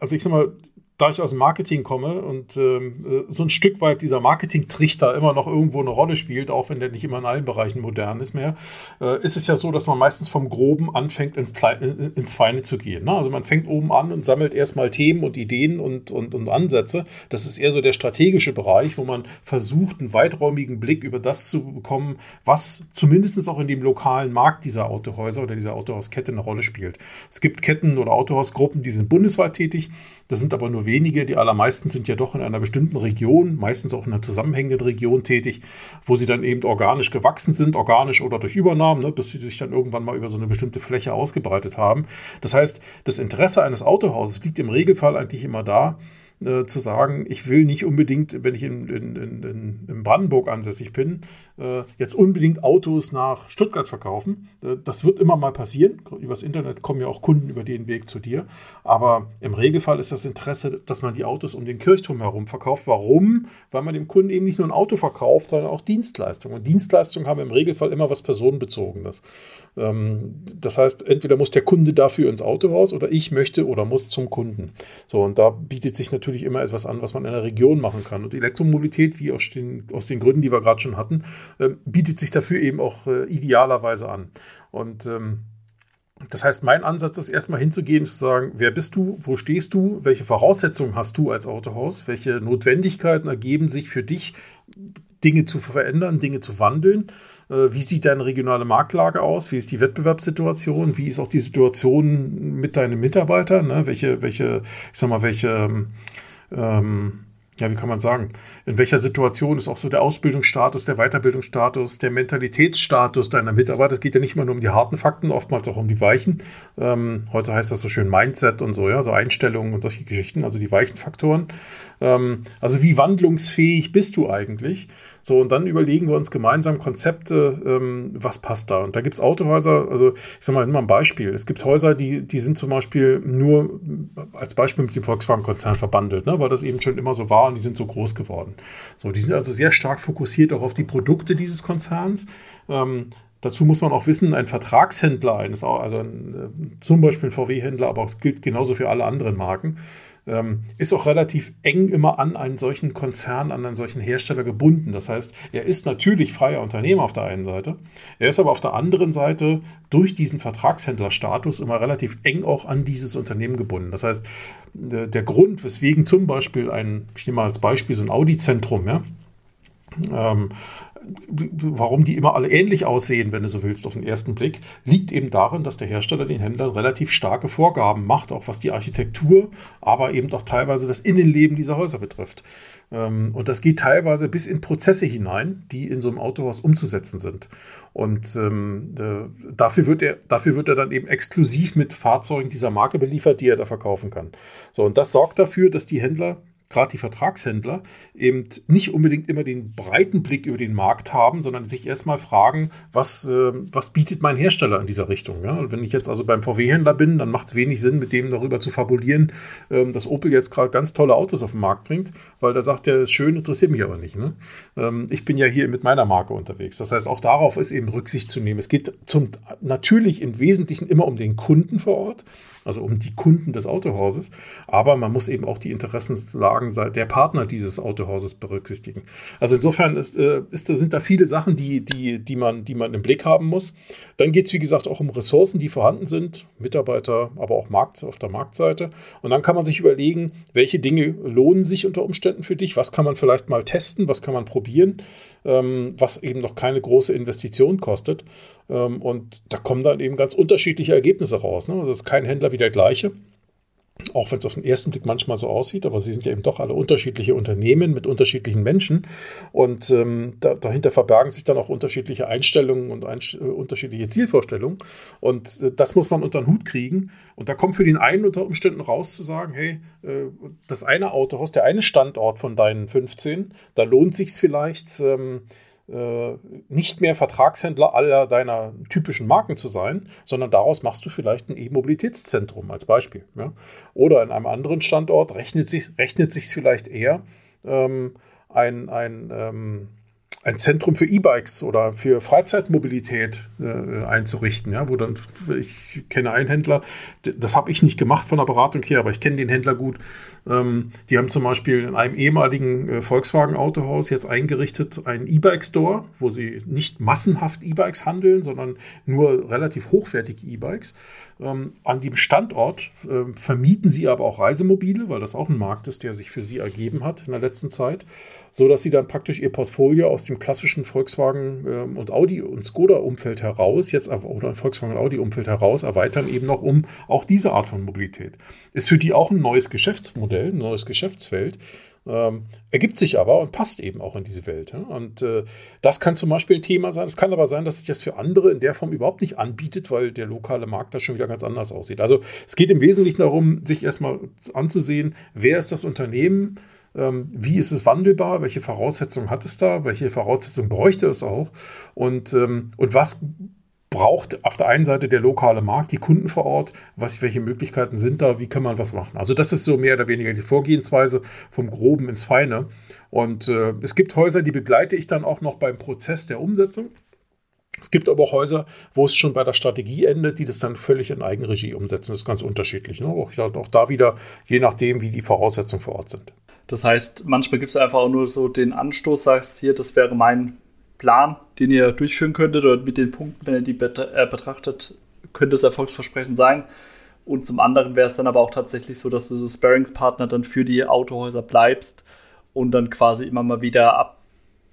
also ich sag mal, da ich aus dem Marketing komme und ähm, äh, so ein Stück weit dieser Marketing-Trichter immer noch irgendwo eine Rolle spielt, auch wenn der nicht immer in allen Bereichen modern ist mehr, äh, ist es ja so, dass man meistens vom Groben anfängt, ins, Kleine, ins Feine zu gehen. Ne? Also man fängt oben an und sammelt erstmal Themen und Ideen und, und, und Ansätze. Das ist eher so der strategische Bereich, wo man versucht, einen weiträumigen Blick über das zu bekommen, was zumindest auch in dem lokalen Markt dieser Autohäuser oder dieser Autohauskette eine Rolle spielt. Es gibt Ketten oder Autohausgruppen, die sind bundesweit tätig. Das sind aber nur wenige. Die allermeisten sind ja doch in einer bestimmten Region, meistens auch in einer zusammenhängenden Region tätig, wo sie dann eben organisch gewachsen sind, organisch oder durch Übernahmen, ne, bis sie sich dann irgendwann mal über so eine bestimmte Fläche ausgebreitet haben. Das heißt, das Interesse eines Autohauses liegt im Regelfall eigentlich immer da, äh, zu sagen, ich will nicht unbedingt, wenn ich in, in, in, in Brandenburg ansässig bin, äh, jetzt unbedingt Autos nach Stuttgart verkaufen. Äh, das wird immer mal passieren. Übers Internet kommen ja auch Kunden über den Weg zu dir. Aber im Regelfall ist das Interesse, dass man die Autos um den Kirchturm herum verkauft. Warum? Weil man dem Kunden eben nicht nur ein Auto verkauft, sondern auch Dienstleistungen. Und Dienstleistungen haben im Regelfall immer was Personenbezogenes. Ähm, das heißt, entweder muss der Kunde dafür ins Autohaus oder ich möchte oder muss zum Kunden. So, und da bietet sich natürlich immer etwas an, was man in der Region machen kann. Und Elektromobilität, wie aus den, aus den Gründen, die wir gerade schon hatten, ähm, bietet sich dafür eben auch äh, idealerweise an. Und ähm, das heißt, mein Ansatz ist erstmal hinzugehen, zu sagen, wer bist du, wo stehst du, welche Voraussetzungen hast du als Autohaus, welche Notwendigkeiten ergeben sich für dich, Dinge zu verändern, Dinge zu wandeln äh, wie sieht deine regionale Marktlage aus? Wie ist die Wettbewerbssituation? Wie ist auch die Situation mit deinen Mitarbeitern? Ne? Welche, welche, ich sag mal, welche, ähm, ja, wie kann man sagen, in welcher Situation ist auch so der Ausbildungsstatus, der Weiterbildungsstatus, der Mentalitätsstatus deiner Mitarbeiter? Es geht ja nicht immer nur um die harten Fakten, oftmals auch um die weichen. Ähm, heute heißt das so schön Mindset und so, ja, so Einstellungen und solche Geschichten, also die weichen Faktoren. Ähm, also wie wandlungsfähig bist du eigentlich? So, und dann überlegen wir uns gemeinsam Konzepte, ähm, was passt da. Und da gibt es Autohäuser, also ich sage mal, immer ein Beispiel. Es gibt Häuser, die, die sind zum Beispiel nur als Beispiel mit dem Volkswagen-Konzern verbandelt, ne, weil das eben schon immer so war und die sind so groß geworden. So, die sind also sehr stark fokussiert auch auf die Produkte dieses Konzerns. Ähm, Dazu muss man auch wissen, ein Vertragshändler, also ein, äh, zum Beispiel ein VW-Händler, aber es gilt genauso für alle anderen Marken, ähm, ist auch relativ eng immer an einen solchen Konzern, an einen solchen Hersteller gebunden. Das heißt, er ist natürlich freier Unternehmer auf der einen Seite, er ist aber auf der anderen Seite durch diesen Vertragshändlerstatus immer relativ eng auch an dieses Unternehmen gebunden. Das heißt, der Grund, weswegen zum Beispiel ein, ich nehme mal als Beispiel so ein Audi-Zentrum, ja, ähm, warum die immer alle ähnlich aussehen, wenn du so willst, auf den ersten Blick, liegt eben darin, dass der Hersteller den Händlern relativ starke Vorgaben macht, auch was die Architektur, aber eben auch teilweise das Innenleben dieser Häuser betrifft. Ähm, und das geht teilweise bis in Prozesse hinein, die in so einem Autohaus umzusetzen sind. Und ähm, dafür, wird er, dafür wird er dann eben exklusiv mit Fahrzeugen dieser Marke beliefert, die er da verkaufen kann. So, und das sorgt dafür, dass die Händler gerade die Vertragshändler eben nicht unbedingt immer den breiten Blick über den Markt haben, sondern sich erstmal fragen, was, äh, was bietet mein Hersteller in dieser Richtung. Ja? Und wenn ich jetzt also beim VW-Händler bin, dann macht es wenig Sinn, mit dem darüber zu fabulieren, ähm, dass Opel jetzt gerade ganz tolle Autos auf den Markt bringt, weil da sagt er, ist schön, interessiert mich aber nicht. Ne? Ähm, ich bin ja hier mit meiner Marke unterwegs. Das heißt, auch darauf ist eben Rücksicht zu nehmen. Es geht zum, natürlich im Wesentlichen immer um den Kunden vor Ort also um die Kunden des Autohauses. Aber man muss eben auch die Interessenslagen der Partner dieses Autohauses berücksichtigen. Also insofern ist, äh, ist, sind da viele Sachen, die, die, die, man, die man im Blick haben muss. Dann geht es, wie gesagt, auch um Ressourcen, die vorhanden sind, Mitarbeiter, aber auch Markt, auf der Marktseite. Und dann kann man sich überlegen, welche Dinge lohnen sich unter Umständen für dich, was kann man vielleicht mal testen, was kann man probieren, was eben noch keine große Investition kostet. Ähm, und da kommen dann eben ganz unterschiedliche Ergebnisse raus. Ne? Also ist kein Händler wie der gleiche. Auch wenn es auf den ersten Blick manchmal so aussieht, aber sie sind ja eben doch alle unterschiedliche Unternehmen mit unterschiedlichen Menschen. Und ähm, da, dahinter verbergen sich dann auch unterschiedliche Einstellungen und ein, äh, unterschiedliche Zielvorstellungen. Und äh, das muss man unter den Hut kriegen. Und da kommt für den einen unter Umständen raus zu sagen, hey, äh, das eine Autohaus, der eine Standort von deinen 15, da lohnt sich vielleicht. Ähm, äh, nicht mehr Vertragshändler aller deiner typischen Marken zu sein, sondern daraus machst du vielleicht ein E-Mobilitätszentrum als Beispiel. Ja? Oder in einem anderen Standort rechnet sich rechnet sich vielleicht eher ähm, ein, ein ähm, ein Zentrum für E-Bikes oder für Freizeitmobilität äh, einzurichten, ja, wo dann, ich kenne einen Händler, das habe ich nicht gemacht von der Beratung her, aber ich kenne den Händler gut. Ähm, die haben zum Beispiel in einem ehemaligen äh, Volkswagen-Autohaus jetzt eingerichtet einen E-Bike-Store, wo sie nicht massenhaft E-Bikes handeln, sondern nur relativ hochwertige E-Bikes. Ähm, an dem Standort äh, vermieten sie aber auch Reisemobile, weil das auch ein Markt ist, der sich für sie ergeben hat in der letzten Zeit, so dass sie dann praktisch ihr Portfolio aus dem klassischen Volkswagen ähm, und Audi und Skoda Umfeld heraus jetzt oder Volkswagen und Audi Umfeld heraus erweitern eben noch um auch diese Art von Mobilität. Ist für die auch ein neues Geschäftsmodell, ein neues Geschäftsfeld. Ähm, ergibt sich aber und passt eben auch in diese Welt. Ja? Und äh, das kann zum Beispiel ein Thema sein. Es kann aber sein, dass sich das für andere in der Form überhaupt nicht anbietet, weil der lokale Markt da schon wieder ganz anders aussieht. Also es geht im Wesentlichen darum, sich erstmal anzusehen, wer ist das Unternehmen, wie ist es wandelbar, welche Voraussetzungen hat es da, welche Voraussetzungen bräuchte es auch und, ähm, und was braucht auf der einen Seite der lokale Markt, die Kunden vor Ort, was, welche Möglichkeiten sind da, wie kann man was machen. Also das ist so mehr oder weniger die Vorgehensweise vom Groben ins Feine. Und äh, es gibt Häuser, die begleite ich dann auch noch beim Prozess der Umsetzung. Es gibt aber auch Häuser, wo es schon bei der Strategie endet, die das dann völlig in Eigenregie umsetzen. Das ist ganz unterschiedlich. Ne? Auch, auch da wieder, je nachdem, wie die Voraussetzungen vor Ort sind. Das heißt, manchmal gibt es einfach auch nur so den Anstoß, sagst hier, das wäre mein Plan, den ihr durchführen könntet oder mit den Punkten, wenn ihr die äh, betrachtet, könnte es erfolgsversprechend sein. Und zum anderen wäre es dann aber auch tatsächlich so, dass du so Sparingspartner dann für die Autohäuser bleibst und dann quasi immer mal wieder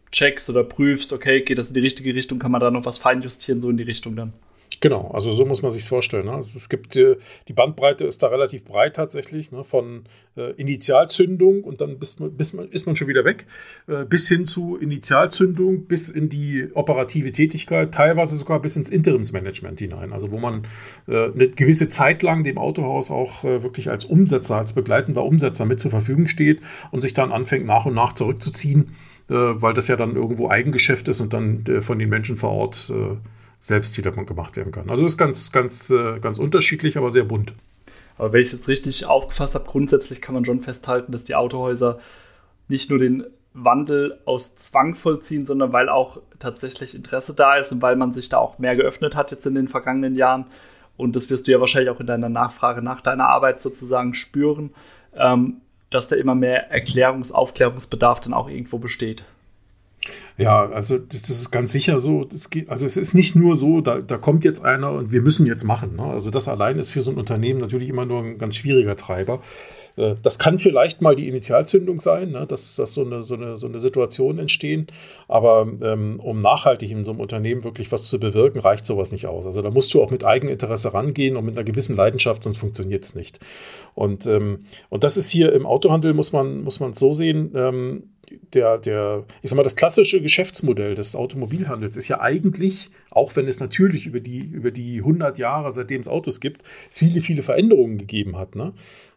abcheckst oder prüfst, okay, geht das in die richtige Richtung, kann man da noch was feinjustieren, so in die Richtung dann. Genau, also so muss man sich vorstellen. Ne? Also es gibt äh, die Bandbreite ist da relativ breit tatsächlich, ne? von äh, Initialzündung und dann bis, bis man, ist man schon wieder weg, äh, bis hin zu Initialzündung, bis in die operative Tätigkeit, teilweise sogar bis ins Interimsmanagement hinein. Also wo man äh, eine gewisse Zeit lang dem Autohaus auch äh, wirklich als Umsetzer, als begleitender Umsetzer mit zur Verfügung steht und sich dann anfängt nach und nach zurückzuziehen, weil das ja dann irgendwo Eigengeschäft ist und dann von den Menschen vor Ort selbst wieder gemacht werden kann. Also ist ganz, ganz, äh, ganz unterschiedlich, aber sehr bunt. Aber wenn ich es jetzt richtig aufgefasst habe, grundsätzlich kann man schon festhalten, dass die Autohäuser nicht nur den Wandel aus Zwang vollziehen, sondern weil auch tatsächlich Interesse da ist und weil man sich da auch mehr geöffnet hat jetzt in den vergangenen Jahren. Und das wirst du ja wahrscheinlich auch in deiner Nachfrage nach deiner Arbeit sozusagen spüren, ähm, dass da immer mehr Erklärungs-, Aufklärungsbedarf dann auch irgendwo besteht. Ja, also das, das ist ganz sicher so. Geht, also es ist nicht nur so, da, da kommt jetzt einer und wir müssen jetzt machen. Ne? Also das allein ist für so ein Unternehmen natürlich immer nur ein ganz schwieriger Treiber. Äh, das kann vielleicht mal die Initialzündung sein, ne, dass, dass so, eine, so, eine, so eine Situation entstehen. Aber ähm, um nachhaltig in so einem Unternehmen wirklich was zu bewirken, reicht sowas nicht aus. Also da musst du auch mit Eigeninteresse rangehen und mit einer gewissen Leidenschaft, sonst funktioniert es nicht. Und, ähm, und das ist hier im Autohandel, muss man, muss man so sehen, ähm, der, der, ich sag mal, das klassische Geschäftsmodell des Automobilhandels ist ja eigentlich, auch wenn es natürlich über die, über die 100 Jahre, seitdem es Autos gibt, viele, viele Veränderungen gegeben hat. Ne?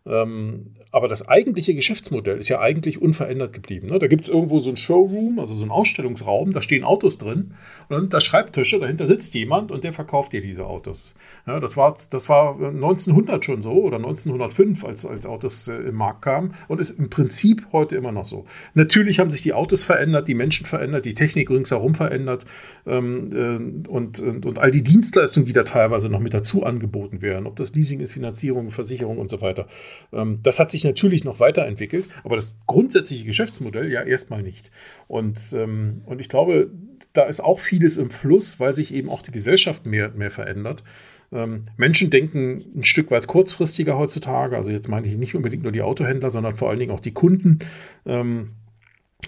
Ähm, aber das eigentliche Geschäftsmodell ist ja eigentlich unverändert geblieben. Ne? Da gibt es irgendwo so ein Showroom, also so ein Ausstellungsraum, da stehen Autos drin und dann da Schreibtische, dahinter sitzt jemand und der verkauft dir diese Autos. Ja, das, war, das war 1900 schon so oder 1905, als, als Autos äh, im Markt kamen und ist im Prinzip heute immer noch so. Natürlich haben sich die Autos verändert, die Menschen verändert, die Technik ringsherum verändert ähm, äh, und, und, und all die Dienstleistungen, die da teilweise noch mit dazu angeboten werden, ob das Leasing ist, Finanzierung, Versicherung und so weiter. Ähm, das hat sich natürlich noch weiterentwickelt, aber das grundsätzliche Geschäftsmodell ja erstmal nicht. Und, ähm, und ich glaube, da ist auch vieles im Fluss, weil sich eben auch die Gesellschaft mehr, mehr verändert. Ähm, Menschen denken ein Stück weit kurzfristiger heutzutage. Also jetzt meine ich nicht unbedingt nur die Autohändler, sondern vor allen Dingen auch die Kunden. Ähm,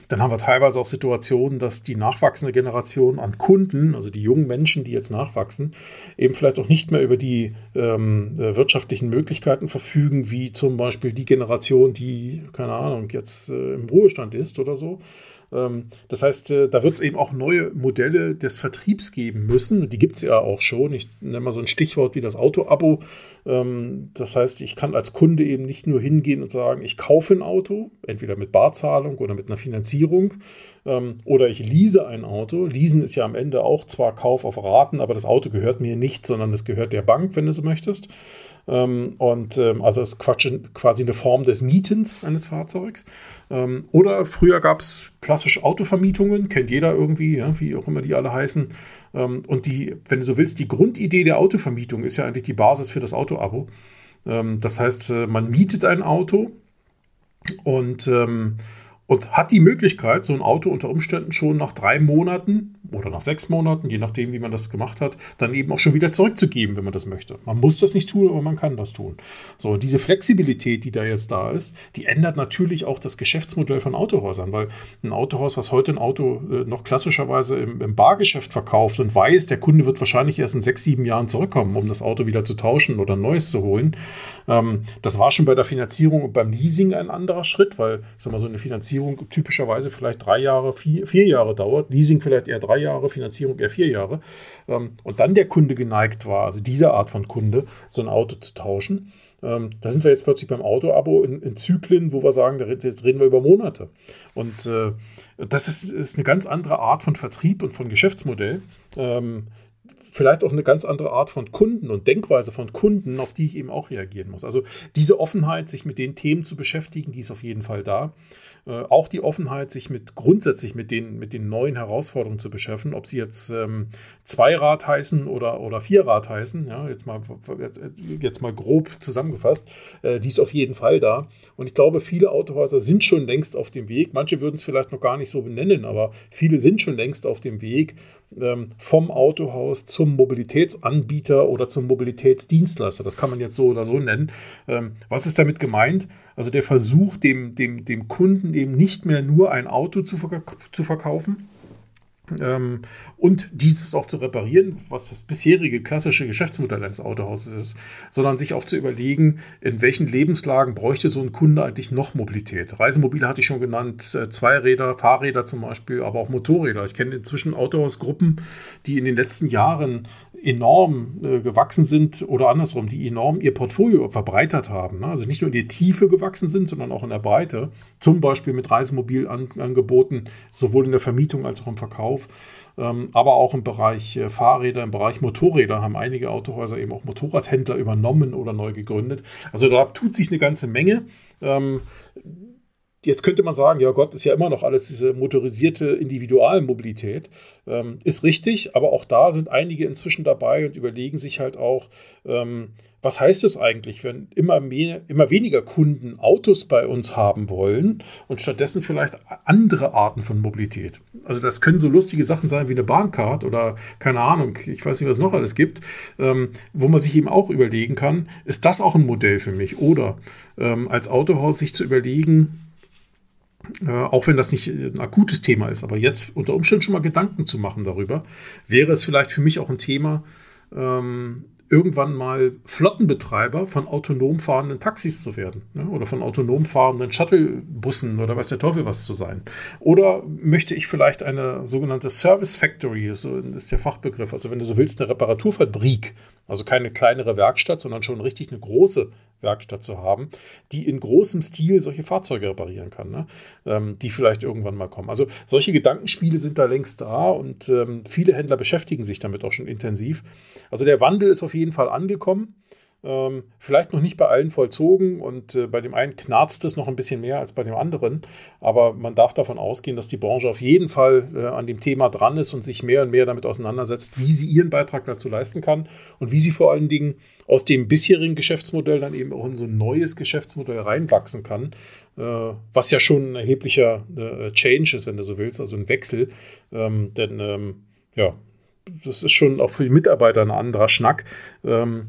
dann haben wir teilweise auch Situationen, dass die nachwachsende Generation an Kunden, also die jungen Menschen, die jetzt nachwachsen, eben vielleicht auch nicht mehr über die ähm, äh, wirtschaftlichen Möglichkeiten verfügen, wie zum Beispiel die Generation, die, keine Ahnung, jetzt äh, im Ruhestand ist oder so, das heißt, äh, da wird es eben auch neue Modelle des Vertriebs geben müssen. Die gibt es ja auch schon. Ich nenne mal so ein Stichwort wie das Auto-Abo. Ähm, das heißt, ich kann als Kunde eben nicht nur hingehen und sagen, ich kaufe ein Auto, entweder mit Barzahlung oder mit einer Finanzierung, ähm, oder ich lease ein Auto. Leasen ist ja am Ende auch zwar Kauf auf Raten, aber das Auto gehört mir nicht, sondern das gehört der Bank, wenn du so möchtest. Ähm, und ähm, also ist quasi eine Form des Mietens eines Fahrzeugs. Ähm, oder früher gab es klassische Autovermietungen, kennt jeder irgendwie, ja, wie auch immer die alle heißen. Ähm, und die, wenn du so willst, die Grundidee der Autovermietung ist ja eigentlich die Basis für das Auto-Abo. Ähm, das heißt, äh, man mietet ein Auto und ähm, und hat die Möglichkeit, so ein Auto unter Umständen schon nach drei Monaten oder nach sechs Monaten, je nachdem, wie man das gemacht hat, dann eben auch schon wieder zurückzugeben, wenn man das möchte. Man muss das nicht tun, aber man kann das tun. So, und diese Flexibilität, die da jetzt da ist, die ändert natürlich auch das Geschäftsmodell von Autohäusern, weil ein Autohaus, was heute ein Auto äh, noch klassischerweise im, im, Bargeschäft verkauft und weiß, der Kunde wird wahrscheinlich erst in sechs, sieben Jahren zurückkommen, um das Auto wieder zu tauschen oder ein neues zu holen. Ähm, das war schon bei der Finanzierung und beim Leasing ein anderer Schritt, weil, ich sag mal, so eine Finanzierung typischerweise vielleicht drei Jahre, vier, vier Jahre dauert, Leasing vielleicht eher drei Jahre, Finanzierung eher vier Jahre. Ähm, und dann der Kunde geneigt war, also diese Art von Kunde, so ein Auto zu tauschen. Ähm, da sind wir jetzt plötzlich beim Auto-Abo in, in, Zyklen, wo wir sagen, jetzt reden wir über Monate. Und äh, das ist, ist, eine ganz andere Art von Vertrieb und von Geschäftsmodell. Ähm, vielleicht auch eine ganz andere Art von Kunden und Denkweise von Kunden, auf die ich eben auch reagieren muss. Also diese Offenheit, sich mit den Themen zu beschäftigen, die ist auf jeden Fall da. Äh, auch die Offenheit, sich mit grundsätzlich mit den, mit den neuen Herausforderungen zu beschäftigen, ob sie jetzt ähm, Zweirad heißen oder, oder Vierrad heißen, ja, jetzt mal, jetzt mal grob zusammengefasst, äh, die ist auf jeden Fall da. Und ich glaube, viele Autohäuser sind schon längst auf dem Weg. Manche würden es vielleicht noch gar nicht so benennen, aber viele sind schon längst auf dem Weg, vom Autohaus zum Mobilitätsanbieter oder zum Mobilitätsdienstleister. Das kann man jetzt so oder so nennen. Ähm, was ist damit gemeint? Also der Versuch, dem, dem, dem Kunden eben nicht mehr nur ein Auto zu, verk zu verkaufen, ähm, und dieses auch zu reparieren, was das bisherige klassische Geschäftsmodell eines Autohauses ist, sondern sich auch zu überlegen, in welchen Lebenslagen bräuchte so ein Kunde eigentlich noch Mobilität. Reisemobile hatte ich schon genannt, äh, Zweiräder, Fahrräder zum Beispiel, aber auch Motorräder. Ich kenne inzwischen Autohausgruppen, die in den letzten Jahren enorm äh, gewachsen sind oder andersrum, die enorm ihr Portfolio verbreitert haben. Ne? Also nicht nur in die Tiefe gewachsen sind, sondern auch in der Breite. Zum Beispiel mit Reisemobilangeboten, sowohl in der Vermietung als auch im Verkauf. Ähm, aber auch im Bereich äh, Fahrräder, im Bereich Motorräder haben einige Autohäuser eben auch Motorradhändler übernommen oder neu gegründet. Also da tut sich eine ganze Menge. Jetzt könnte man sagen, ja Gott, ist ja immer noch alles diese motorisierte Individualmobilität. Ähm, ist richtig, aber auch da sind einige inzwischen dabei und überlegen sich halt auch, ähm, was heißt es eigentlich, wenn immer, mehr, immer weniger Kunden Autos bei uns haben wollen und stattdessen vielleicht andere Arten von Mobilität. Also das können so lustige Sachen sein wie eine Bahncard oder keine Ahnung, ich weiß nicht, was es noch alles gibt, ähm, wo man sich eben auch überlegen kann, ist das auch ein Modell für mich? Oder ähm, als Autohaus sich zu überlegen, äh, auch wenn das nicht ein akutes Thema ist, aber jetzt unter Umständen schon mal Gedanken zu machen darüber, wäre es vielleicht für mich auch ein Thema, ähm, irgendwann mal Flottenbetreiber von autonom fahrenden Taxis zu werden ne? oder von autonom fahrenden Shuttlebussen oder weiß der Teufel was zu sein. Oder möchte ich vielleicht eine sogenannte Service Factory, so ist der Fachbegriff, also wenn du so willst, eine Reparaturfabrik, also keine kleinere Werkstatt, sondern schon richtig eine große Werkstatt zu haben, die in großem Stil solche Fahrzeuge reparieren kann, ne? ähm, die vielleicht irgendwann mal kommen. Also solche Gedankenspiele sind da längst da und ähm, viele Händler beschäftigen sich damit auch schon intensiv. Also der Wandel ist auf jeden Fall angekommen. Ähm, vielleicht noch nicht bei allen vollzogen und äh, bei dem einen knarzt es noch ein bisschen mehr als bei dem anderen. Aber man darf davon ausgehen, dass die Branche auf jeden Fall äh, an dem Thema dran ist und sich mehr und mehr damit auseinandersetzt, wie sie ihren Beitrag dazu leisten kann und wie sie vor allen Dingen aus dem bisherigen Geschäftsmodell dann eben auch in so ein neues Geschäftsmodell reinwachsen kann. Äh, was ja schon ein erheblicher äh, Change ist, wenn du so willst, also ein Wechsel. Ähm, denn ähm, ja, das ist schon auch für die Mitarbeiter ein anderer Schnack, ähm,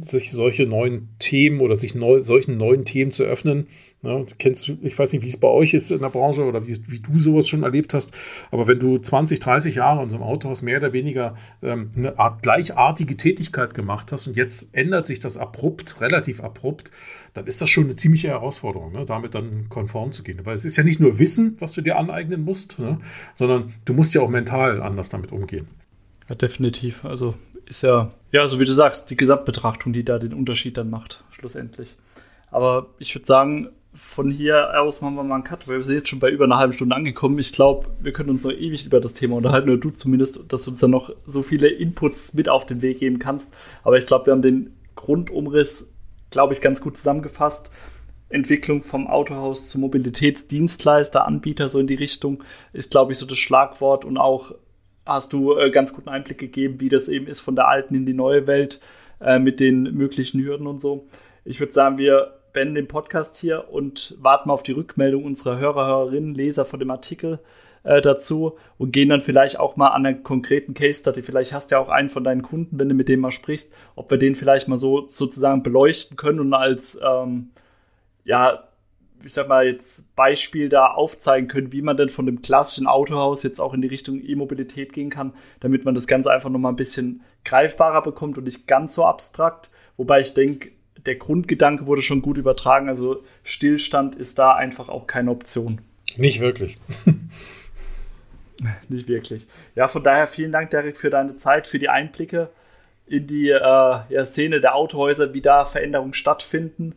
sich solche neuen Themen oder sich neu, solchen neuen Themen zu öffnen. Ja, kennst du, ich weiß nicht, wie es bei euch ist in der Branche oder wie, wie, du sowas schon erlebt hast, aber wenn du 20, 30 Jahre in so einem Autohaus mehr oder weniger ähm, eine Art gleichartige Tätigkeit gemacht hast und jetzt ändert sich das abrupt, relativ abrupt, dann ist das schon eine ziemliche Herausforderung, ne, damit dann konform zu gehen. Weil es ist ja nicht nur Wissen, was du dir aneignen musst, ne, sondern du musst ja auch mental anders damit umgehen. Definitiv. Also ist ja, ja, so wie du sagst, die Gesamtbetrachtung, die da den Unterschied dann macht, schlussendlich. Aber ich würde sagen, von hier aus machen wir mal einen Cut, weil wir sind jetzt schon bei über einer halben Stunde angekommen. Ich glaube, wir können uns noch ewig über das Thema unterhalten, oder du zumindest, dass du uns dann noch so viele Inputs mit auf den Weg geben kannst. Aber ich glaube, wir haben den Grundumriss, glaube ich, ganz gut zusammengefasst. Entwicklung vom Autohaus zu Mobilitätsdienstleister, Anbieter, so in die Richtung, ist, glaube ich, so das Schlagwort und auch hast du äh, ganz guten Einblick gegeben, wie das eben ist von der alten in die neue Welt äh, mit den möglichen Hürden und so. Ich würde sagen, wir beenden den Podcast hier und warten auf die Rückmeldung unserer Hörer, Hörerinnen, Leser von dem Artikel äh, dazu und gehen dann vielleicht auch mal an einer konkreten Case Study. Vielleicht hast du ja auch einen von deinen Kunden, wenn du mit dem mal sprichst, ob wir den vielleicht mal so sozusagen beleuchten können und als ähm, ja ich sag mal, jetzt Beispiel da aufzeigen können, wie man denn von dem klassischen Autohaus jetzt auch in die Richtung E-Mobilität gehen kann, damit man das Ganze einfach nochmal ein bisschen greifbarer bekommt und nicht ganz so abstrakt. Wobei ich denke, der Grundgedanke wurde schon gut übertragen. Also Stillstand ist da einfach auch keine Option. Nicht wirklich. nicht wirklich. Ja, von daher vielen Dank, Derek, für deine Zeit, für die Einblicke in die äh, ja, Szene der Autohäuser, wie da Veränderungen stattfinden.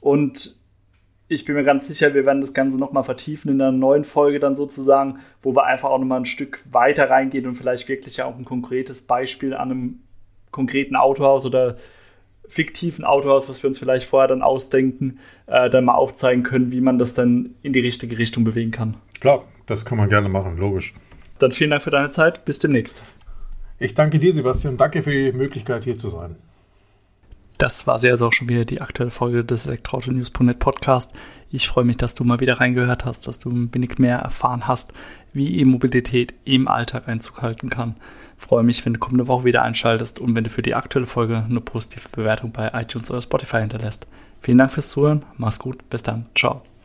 Und ich bin mir ganz sicher, wir werden das Ganze nochmal vertiefen in einer neuen Folge dann sozusagen, wo wir einfach auch nochmal ein Stück weiter reingehen und vielleicht wirklich ja auch ein konkretes Beispiel an einem konkreten Autohaus oder fiktiven Autohaus, was wir uns vielleicht vorher dann ausdenken, äh, dann mal aufzeigen können, wie man das dann in die richtige Richtung bewegen kann. Klar, das kann man gerne machen, logisch. Dann vielen Dank für deine Zeit. Bis demnächst. Ich danke dir, Sebastian. Danke für die Möglichkeit, hier zu sein. Das war sie also auch schon wieder die aktuelle Folge des Elektroauto-News.net Podcast. Ich freue mich, dass du mal wieder reingehört hast, dass du ein wenig mehr erfahren hast, wie E-Mobilität im Alltag Einzug halten kann. Ich freue mich, wenn du kommende Woche wieder einschaltest und wenn du für die aktuelle Folge eine positive Bewertung bei iTunes oder Spotify hinterlässt. Vielen Dank fürs Zuhören, mach's gut, bis dann, ciao.